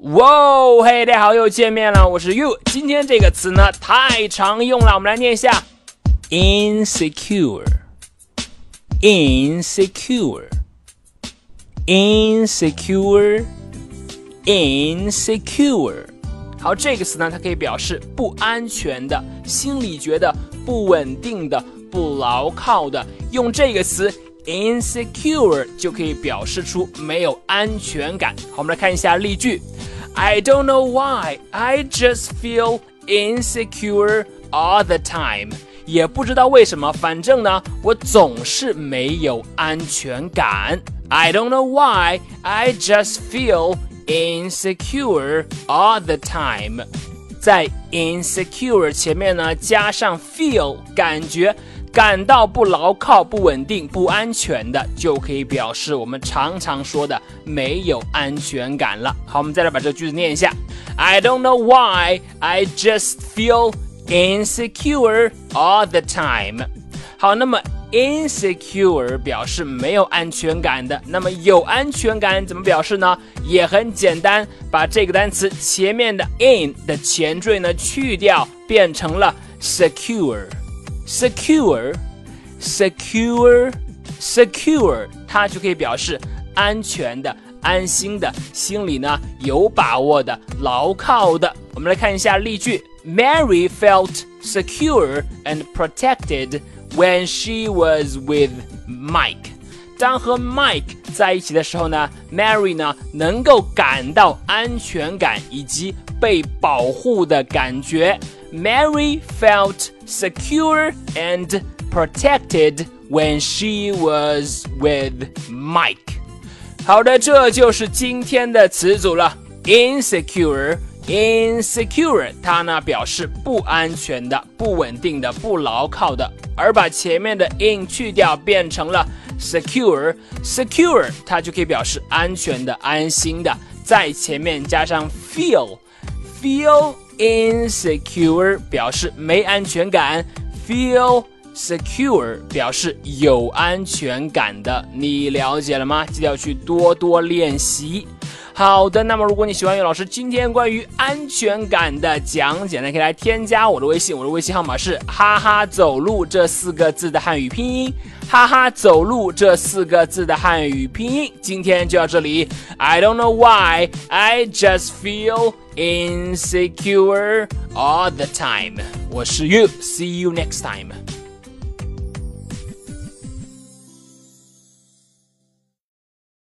哇，嘿，大家好，又见面了，我是 You。今天这个词呢太常用了，我们来念一下：insecure，insecure，insecure，insecure。好，这个词呢，它可以表示不安全的，心里觉得不稳定的，不牢靠的。用这个词。insecure 就可以表示出没有安全感。好，我们来看一下例句。I don't know why, I just feel insecure all the time。也不知道为什么，反正呢，我总是没有安全感。I don't know why, I just feel insecure all the time。 在 insecure 前面呢，加上 feel，感觉。感到不牢靠、不稳定、不安全的，就可以表示我们常常说的没有安全感了。好，我们再来把这个句子念一下：I don't know why I just feel insecure all the time。好，那么 insecure 表示没有安全感的，那么有安全感怎么表示呢？也很简单，把这个单词前面的 in 的前缀呢去掉，变成了 secure。secure, secure, secure，它就可以表示安全的、安心的、心里呢有把握的、牢靠的。我们来看一下例句：Mary felt secure and protected when she was with Mike。当和 Mike 在一起的时候呢，Mary 呢能够感到安全感以及被保护的感觉。Mary felt secure and protected when she was with Mike。好的，这就是今天的词组了。Insecure。insecure，它呢表示不安全的、不稳定的、不牢靠的， 而把前面的 in 去掉，变成了 secure，secure，它就可以表示安全的、安心的，在前面加上 feel，feel。insecure 表示没安全感，feel secure 表示有安全感的，你了解了吗？记得要去多多练习。好的，那么如果你喜欢岳老师今天关于安全感的讲解呢，可以来添加我的微信，我的微信号码是哈哈走路这四个字的汉语拼音，哈哈走路这四个字的汉语拼音。今天就到这里，I don't know why, I just feel insecure all the time。我是 You，see you next time。